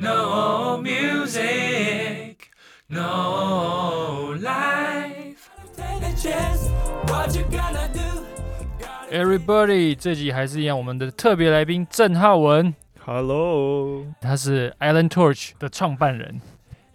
No music, no life. Take a chance, what you gonna do? Everybody，这集还是一样，我们的特别来宾郑浩文，Hello，他是 Island Torch 的创办人。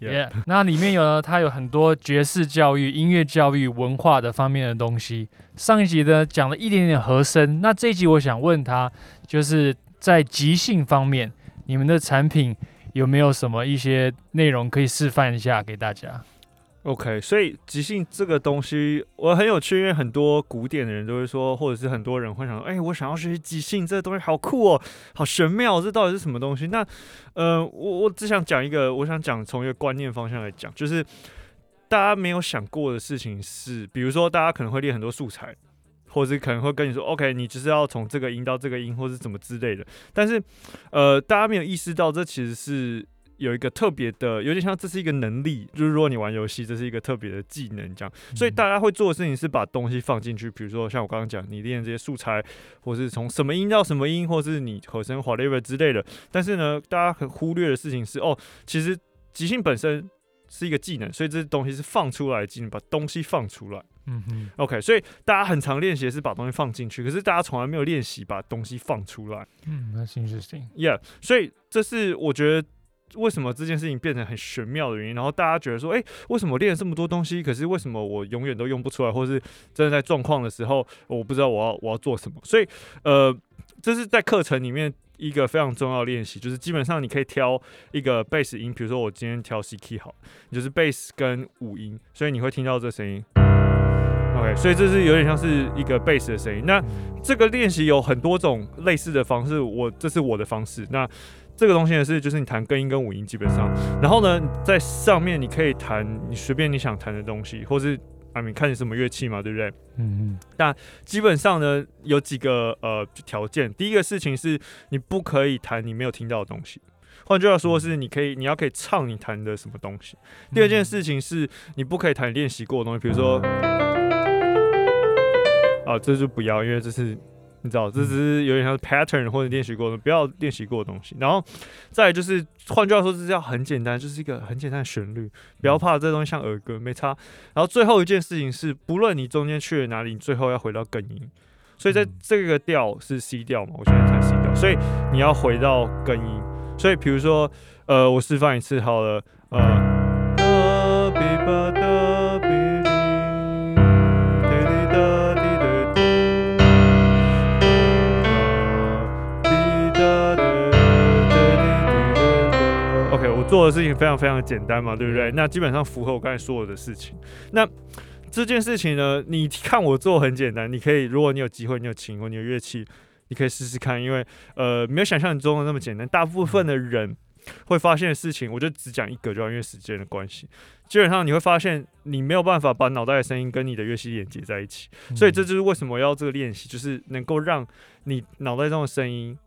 Yeah，那里面有呢，他有很多爵士教育、音乐教育、文化的方面的东西。上一集呢讲了一点点和声，那这一集我想问他，就是在即兴方面，你们的产品有没有什么一些内容可以示范一下给大家？OK，所以即兴这个东西我很有趣，因为很多古典的人都会说，或者是很多人会想说，哎、我想要学习即兴，这个东西好酷哦，好玄妙，这到底是什么东西？那呃，我我只想讲一个，我想讲从一个观念方向来讲，就是大家没有想过的事情是，比如说大家可能会练很多素材。或者是可能会跟你说，OK，你就是要从这个音到这个音，或是怎么之类的。但是，呃，大家没有意识到，这其实是有一个特别的，有点像这是一个能力，就是如果你玩游戏，这是一个特别的技能，这样。所以大家会做的事情是把东西放进去，比如说像我刚刚讲，你练这些素材，或是从什么音到什么音，或是你和声 whatever 之类的。但是呢，大家很忽略的事情是，哦，其实即兴本身是一个技能，所以这东西是放出来的技能，把东西放出来。嗯哼，OK，所以大家很常练习的是把东西放进去，可是大家从来没有练习把东西放出来。嗯，That's interesting。Yeah，所以这是我觉得为什么这件事情变成很玄妙的原因。然后大家觉得说，诶，为什么我练了这么多东西，可是为什么我永远都用不出来，或是真的在状况的时候，我不知道我要我要做什么。所以，呃，这是在课程里面一个非常重要的练习，就是基本上你可以挑一个贝斯音，比如说我今天挑 C key 好，你就是贝斯跟五音，所以你会听到这声音。OK，所以这是有点像是一个贝斯的声音。那这个练习有很多种类似的方式，我这是我的方式。那这个东西呢是，就是你弹根音跟五音基本上，然后呢在上面你可以弹你随便你想弹的东西，或是啊你看你什么乐器嘛，对不对？嗯嗯。那基本上呢有几个呃条件，第一个事情是你不可以弹你没有听到的东西。换句话说，是你可以，你要可以唱你弹的什么东西。第二件事情是你不可以弹练习过的东西，比如说，啊，这就不要，因为这是你知道，这只是有点像是 pattern 或者练习过的，不要练习过的东西。然后再来就是，换句话说，这是要很简单，就是一个很简单的旋律，不要怕这东西像儿歌，没差。然后最后一件事情是，不论你中间去了哪里，你最后要回到根音。所以在这个调是 C 调嘛，我现在弹 C 调，所以你要回到根音。所以比如说，呃，我示范一次好了，呃。做的事情非常非常的简单嘛，对不对？那基本上符合我刚才说的事情。那这件事情呢，你看我做很简单，你可以，如果你有机会，你有琴或你有乐器，你可以试试看，因为呃，没有想象中的那么简单。大部分的人会发现的事情，我就只讲一个就好，因为时间的关系。基本上你会发现，你没有办法把脑袋的声音跟你的乐器连接在一起，所以这就是为什么要这个练习，就是能够让你脑袋中的声音。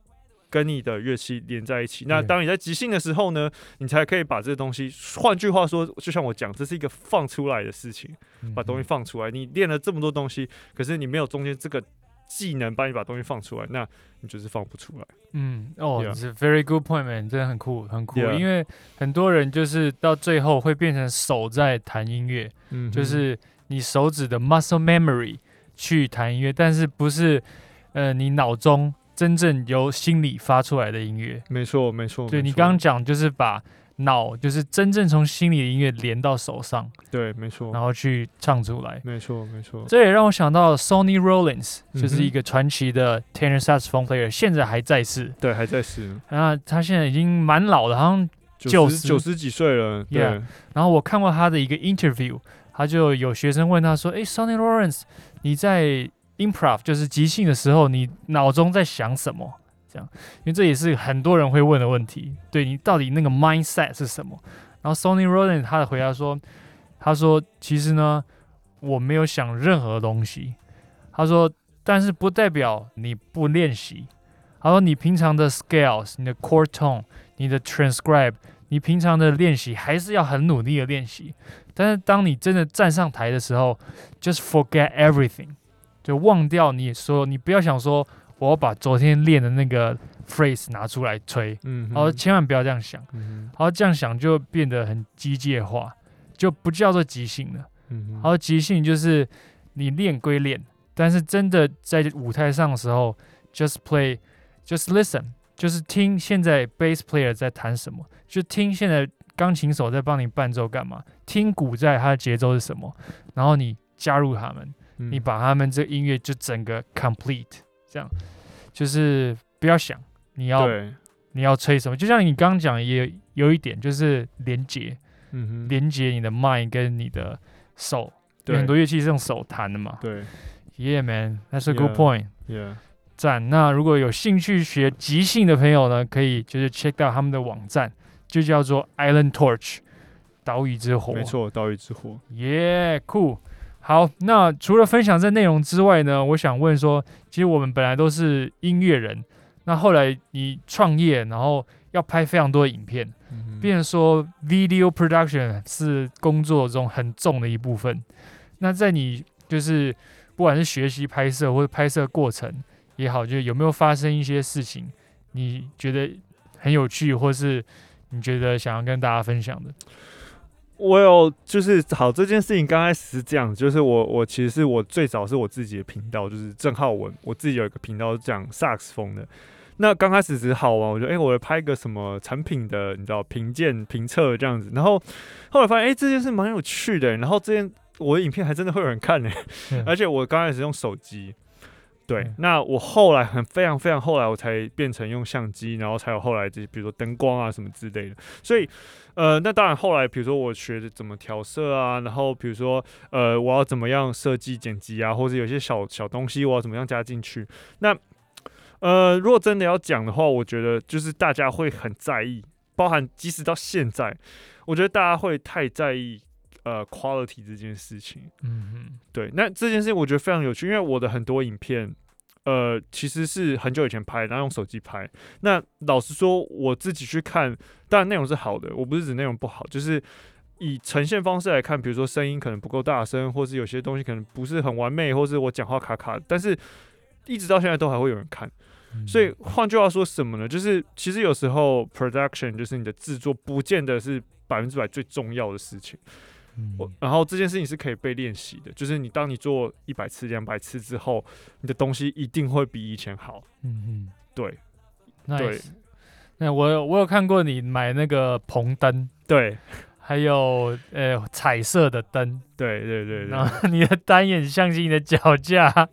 跟你的乐器连在一起，那当你在即兴的时候呢，你才可以把这个东西，换句话说，就像我讲，这是一个放出来的事情。嗯把东西放出来。你练了这么多东西，可是你没有中间这个技能帮你把东西放出来，那你就是放不出来。嗯，哦.是 very good point man，真的很酷，很酷。因为很多人就是到最后会变成手在弹音乐，嗯就是你手指的 muscle memory 去弹音乐，但是不是呃你脑中真正由心里发出来的音乐。没错，没错。对你刚刚讲，就是把脑就是真正从心里的音乐连到手上，对，没错然，后去唱出来。没错，没错。这也让我想到 Sonny Rollins，就是一个传奇的 tenor saxophone player，现在还在世。对，还在世，那他现在已经蛮老了，好像。九十十九十几岁了。对 Yeah 然后我看过他的一个 interview，他就有学生问他说：“诶 s o n n y Rollins，你在 improv 就是即兴的时候，你脑中在想什么？”这样，因为这也是很多人会问的问题。对你到底那个 mindset 是什么？然后 Sony Rollins 他的回答说：“他说其实呢，我没有想任何东西。他说，但是不代表你不练习。他说你平常的 scales、你的 core tone、你的 transcribe。”你平常的练习还是要很努力的练习，但是当你真的站上台的时候，just forget everything，就忘掉你所有，你不要想说我要把昨天练的那个 phrase 拿出来吹，嗯，然后千万不要这样想，嗯然后这样想就变得很机械化，就不叫做即兴了。嗯然后即兴就是你练归练，但是真的在舞台上的时候，just play，just listen，就是听现在 bass player 在弹什么，就听现在钢琴手在帮你伴奏干嘛，听鼓在它的节奏是什么，然后你加入他们，你嗯把他们这音乐就整个 complete，这样就是不要想你要，你要吹什么，就像你刚刚讲也有一点就是连接，嗯哼，连接你的 mind 跟你的手。对很多乐器是用手弹的嘛。对 Yeah, man, that's a good point.，Yeah，赞。那如果有兴趣学即兴的朋友呢，可以就是 check 到他们的网站，就叫做 Island Torch，岛屿之火。没。错，岛屿之火，Yeah, cool. 好，那除了分享这内容之外呢，我想问说，其实我们本来都是音乐人，那后来你创业，然后要拍非常多的影片，嗯变成说 video production 是工作中很重的一部分。那在你就是不管是学习拍摄或者拍摄过程也好，就有没有发生一些事情，你觉得很有趣，或是你觉得想要跟大家分享的？我有就是好这件事情刚开始是这样，就是我我其实是我最早是我自己的频道，就是郑浩文，我自己有一个频道是讲萨克斯风的。那刚开始只是好玩，我觉得哎、我来拍个什么产品的，你知道评鉴评测这样子。然后后来发现哎、这件事蛮有趣的，然后这件我的影片还真的会有人看呢、嗯 而且我刚开始用手机。对嗯，那我后来很非常非常后来我才变成用相机，然后才有后来这些比如说灯光啊什么之类的。所以，呃，那当然后来比如说我学的怎么调色啊，然后比如说呃我要怎么样设计剪辑啊，或者有些小小东西我要怎么样加进去。那呃，如果真的要讲的话，我觉得就是大家会很在意，包含即使到现在，我觉得大家会太在意呃 quality 这件事情。嗯哼，对，那这件事情我觉得非常有趣，因为我的很多影片，呃，其实是很久以前拍，然后用手机拍。那老实说，我自己去看，当然内容是好的，我不是指内容不好，就是以呈现方式来看，比如说声音可能不够大声，或是有些东西可能不是很完美，或是我讲话卡卡，但是一直到现在都还会有人看。嗯所以换句话说什么呢？就是其实有时候 production 就是你的制作，不见得是百分之百最重要的事情。嗯。我然后这件事情是可以被练习的，就是你当你做一百次、两百次之后，你的东西一定会比以前好。嗯对对，nice。那我有我有看过你买那个棚灯，对。还有呃彩色的灯，对对对对，然后你的单眼相机、你的脚架，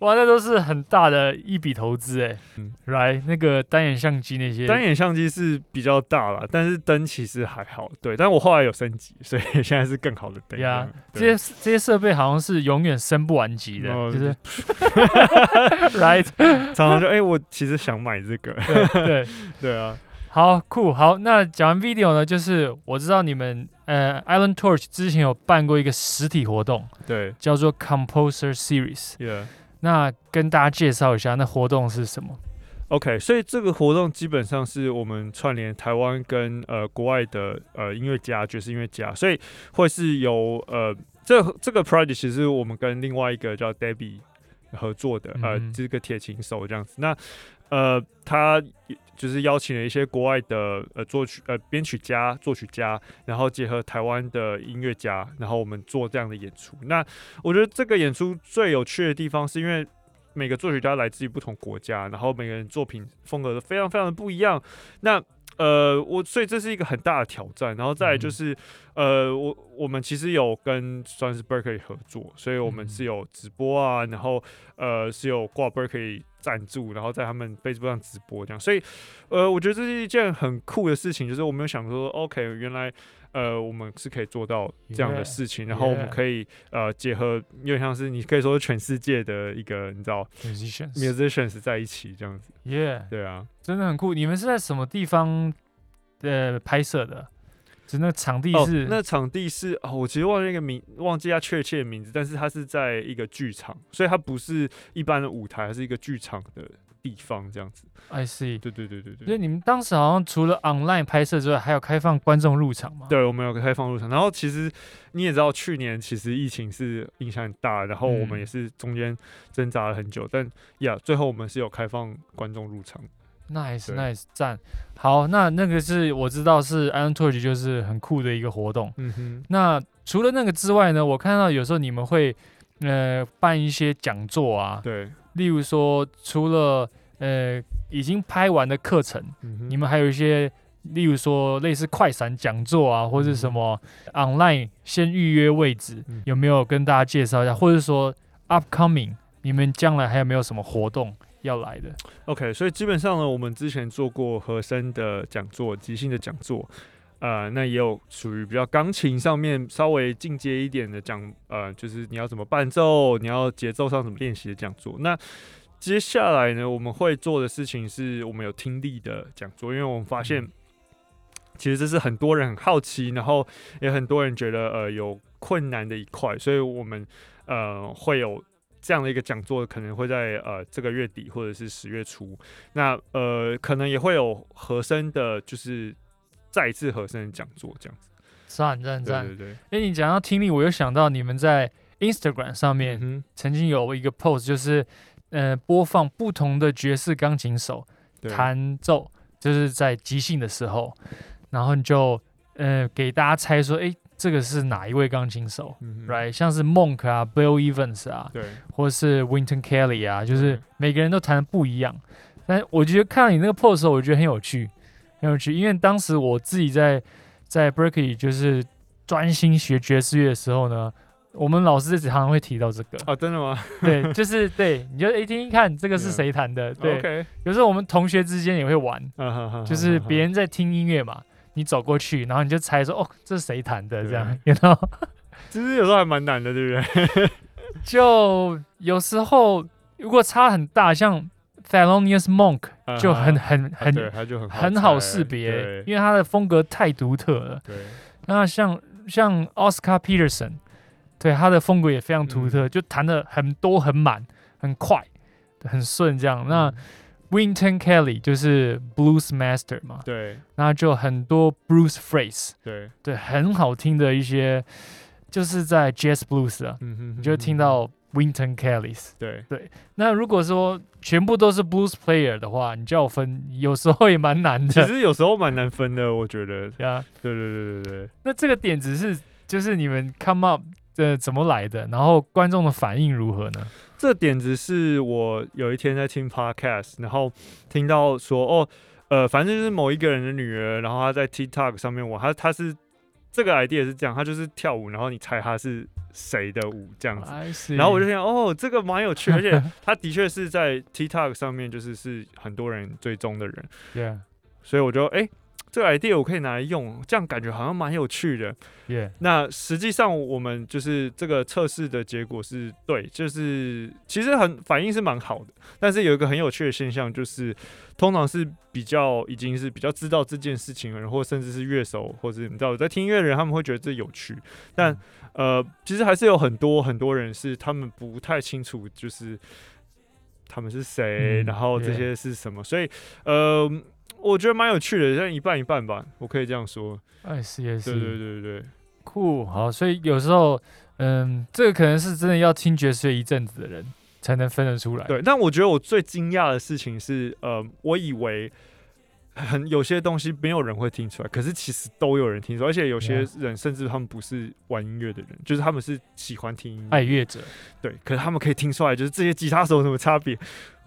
哇，那都是很大的一笔投资哎。嗯来，那个单眼相机那些，单眼相机是比较大了，但是灯其实还好。对，但我后来有升级，所以 现在是更好的灯。呀，这些这些设备好像是永远升不完级的，哦就是 right，常常就哎、我其实想买这个。对对。对啊，好酷，好，那讲完 video 呢，就是我知道你们呃 Island Torch 之前有办过一个实体活动，对叫做 Composer Series。那跟大家介绍一下，那活动是什么？OK，所以这个活动基本上是我们串联台湾跟呃国外的呃音乐家、爵士音乐家，所以会是由呃这这个 project 其实我们跟另外一个叫 Debbie 合作的，呃这个铁琴手这样子。那呃他就是邀请了一些国外的呃作曲呃编曲家、作曲家，然后结合台湾的音乐家，然后我们做这样的演出。那我觉得这个演出最有趣的地方是因为。每个作曲家来自于不同国家，然后每个人作品风格都非常非常的不一样。那呃，我所以这是一个很大的挑战。然后再来就是，呃，我我们其实有跟算是 Berkeley 合作，所以我们嗯是有直播啊，然后呃是有挂 Berkeley 赞助，然后在他们 Facebook 上直播这样。所以呃，我觉得这是一件很酷的事情，就是我没有想说，OK，原来。呃，我们是可以做到这样的事情然后我们可以呃结合，有点像是你可以说是全世界的一个你知道 musicians。musicians 在一起这样子，Yeah，对啊，真的很酷。你们是在什么地方呃拍摄的？就那场地哦是、，那场地是哦，我其实忘了那个名，忘记它确切的名字，但是它是在一个剧场，所以它不是一般的舞台，它是一个剧场的地方这样子。I see。对对对对所对。以你们当时好像除了 online 拍摄之外，还有开放观众入场吗？对，我们有个开放入场，然后其实你也知道，去年其实疫情是影响很大，然后我们嗯也是中间挣扎了很久，但呀，最后我们是有开放观众入场。Nice 对 nice 赞。好，那那个是我知道是 Island Torch 就是很酷的一个活动。嗯哼，那除了那个之外呢，我看到有时候你们会呃办一些讲座啊，对，例如说除了呃已经拍完的课程，嗯你们还有一些。例如说，类似快闪讲座啊，或者什么 online 先预约位置，嗯有没有跟大家介绍一下？或者说 upcoming，你们将来还有没有什么活动要来的？OK，所以基本上呢，我们之前做过和声的讲座、即兴的讲座，呃，那也有属于比较钢琴上面稍微进阶一点的讲，呃，就是你要怎么伴奏，你要节奏上怎么练习的讲座。那接下来呢，我们会做的事情是我们有听力的讲座，因为我们发现，其实这是很多人很好奇，然后也很多人觉得呃有困难的一块，所以我们呃会有这样的一个讲座，可能会在呃这个月底或者是十月初，那呃可能也会有和声的，就是再一次和声的讲座这样子。赞赞赞！对对对，哎，你讲到听力，我又想到你们在 Instagram 上面嗯曾经有一个 post，就是呃播放不同的爵士钢琴手弹奏，就是在即兴的时候，然后你就呃给大家猜说，哎，这个是哪一位钢琴手嗯？Right，像是 Monk 啊，Bill Evans 啊，对，或是 Winton Kelly 啊，就是每个人都弹的不一样。但我觉得看到你那个 pose 的时候，我觉得很有趣，很有趣，因为当时我自己在在 Berkeley 就是专心学爵士乐的时候呢，我们老师常常会提到这个，哦，真的吗？对，就是对，你就一听一看这个是谁弹的，对有时候我们同学之间也会玩，就是别人在听音乐嘛。你走过去，然后你就猜说，哦，这是谁弹的？这样，然后 其实有时候还蛮难的，对不对？就有时候如果差很大，像 Thelonious Monk 就很很啊很很很好识别，因为他的风格太独特了。对，那像像 Oscar Peterson，对他的风格也非常嗯独特，就弹的很多、很满、很快、很顺这样。那嗯 Winton Kelly 就是 Blues Master 嘛，对。那就很多 Blues phrase，对，对，很好听的一些，就是在 Jazz Blues 啊，嗯哼，你就听到 Winton Kelly's。对。对，那如果说全部都是 Blues player 的话，你叫我分，有时候也蛮难的。其。实有时候蛮难分的，我觉得。对啊，对对对对对，那这个点子是就是你们 come up 的怎么来的？然后观众的反应如何呢？这点子是我有一天在听 podcast，然后听到说哦，呃，反正就是某一个人的女儿，然后她在 TikTok 上面玩，她她是这个 idea 是这样，她就是跳舞，然后你猜她是谁的舞这样子。然后我就想，哦，这个蛮有趣，而且 她的确是在 TikTok 上面，就是是很多人追踪的人，yeah 所以我就哎、这个 idea 我可以拿来用，这样感觉好像蛮有趣的。yeah 那实际上我们就是这个测试的结果是对，就是其实很反应是蛮好的，但是有一个很有趣的现象就是，通常是比较已经是比较知道这件事情的人，或甚至是乐手，或者你知道在听音乐的人，他们会觉得这有趣，但呃，其实还是有很多很多人是他们不太清楚，就是他们是谁，嗯然后这些是什么，所以呃，我觉得蛮有趣的，像一半一半吧，我可以这样说。哎，是也是对对对对对。酷好，所以有时候嗯，这个可能是真的要听爵士乐一阵子的人才能分得出来。对，但我觉得我最惊讶的事情是，呃，我以为很有些东西没有人会听出来，可是其实都有人听出来，而且有些人甚至他们不是玩音乐的人，就是他们是喜欢听音乐，爱乐者，对，可是他们可以听出来，就是这些吉他手有什么差别。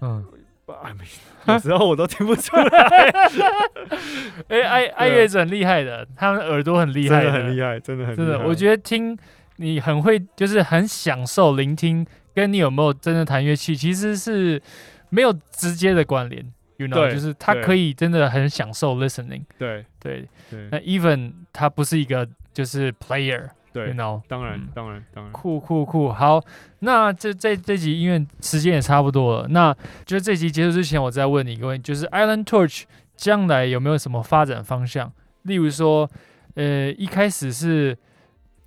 嗯，啊，没，有时候我都听不出来，哎、爱爱乐者很厉害的，他们耳朵很厉害真的很厉害，真的很真的，我觉得听你很会，就是很享受聆听，跟你有没有真的弹乐器，其实是没有直接的关联。You know，就是他可以真的很享受 listening。对对，对那 even 他不是一个就是 player，You 对，know，当然嗯当然当然，酷酷酷。好，那这这这集因为时间也差不多了，那就这集结束之前，我再问你一个问题，就是 Island Torch 将来有没有什么发展方向？例如说，呃，一开始是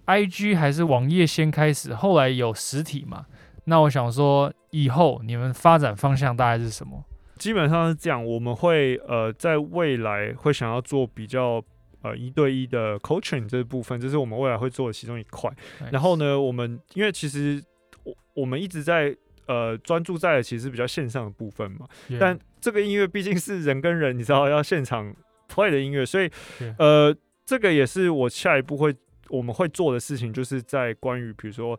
IG 还是网页先开始，后来有实体嘛？那我想说，以后你们发展方向大概是什么？基本上是这样，我们会呃在未来会想要做比较呃一对一的 coaching 这部分，这是我们未来会做的其中一块。然后呢，我们因为其实我我们一直在呃专注在的其实比较线上的部分嘛但这个音乐毕竟是人跟人，你知道要现场 play 的音乐，所以呃，这个也是我下一步会我们会做的事情，就是在关于比如说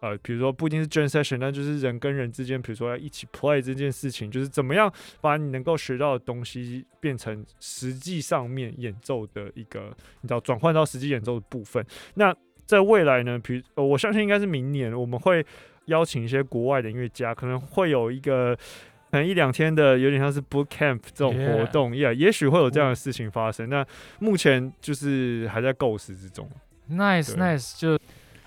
呃，比如说不一定是 jam session，但就是人跟人之间，比如说要一起 play 这件事情，就是怎么样把你能够学到的东西变成实际上面演奏的一个，你知道转换到实际演奏的部分。那在未来呢，比如、呃、我相信应该是明年，我们会邀请一些国外的音乐家，可能会有一个。可能一两天的，有点像是 boot camp 这种活动，yeah，也许会有这样的事情发生。那目前就是还在构思之中。Nice 对 Nice 就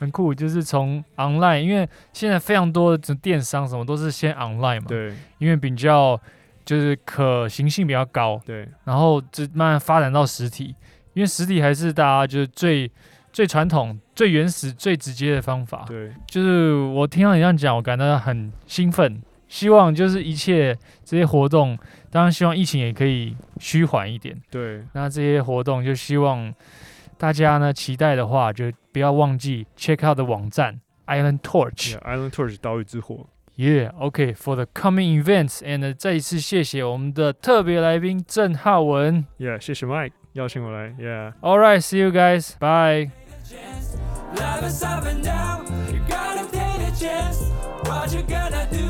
很酷，就是从 online，因为现在非常多的电商什么都是先 online 嘛，，对因为比较就是可行性比较高，对然后就慢慢发展到实体，因为实体还是大家就是最最传统、最原始、最直接的方法。对就是我听到你这样讲，我感到很兴奋，希望就是一切这些活动，当然希望疫情也可以趋缓一点。对那这些活动就希望大家呢期待的话，就不要忘记 check out 的网站 Island Torch。 ，Yeah，Island Torch 岛屿之火。 Yeah, OK, for the coming events, and 再一次谢谢我们的特别来宾郑浩文。 Yeah，谢谢 Mike 邀请我来。Yeah。 All right, see you guys. Bye. Life is up and down. You gotta take a chance. What you gonna do?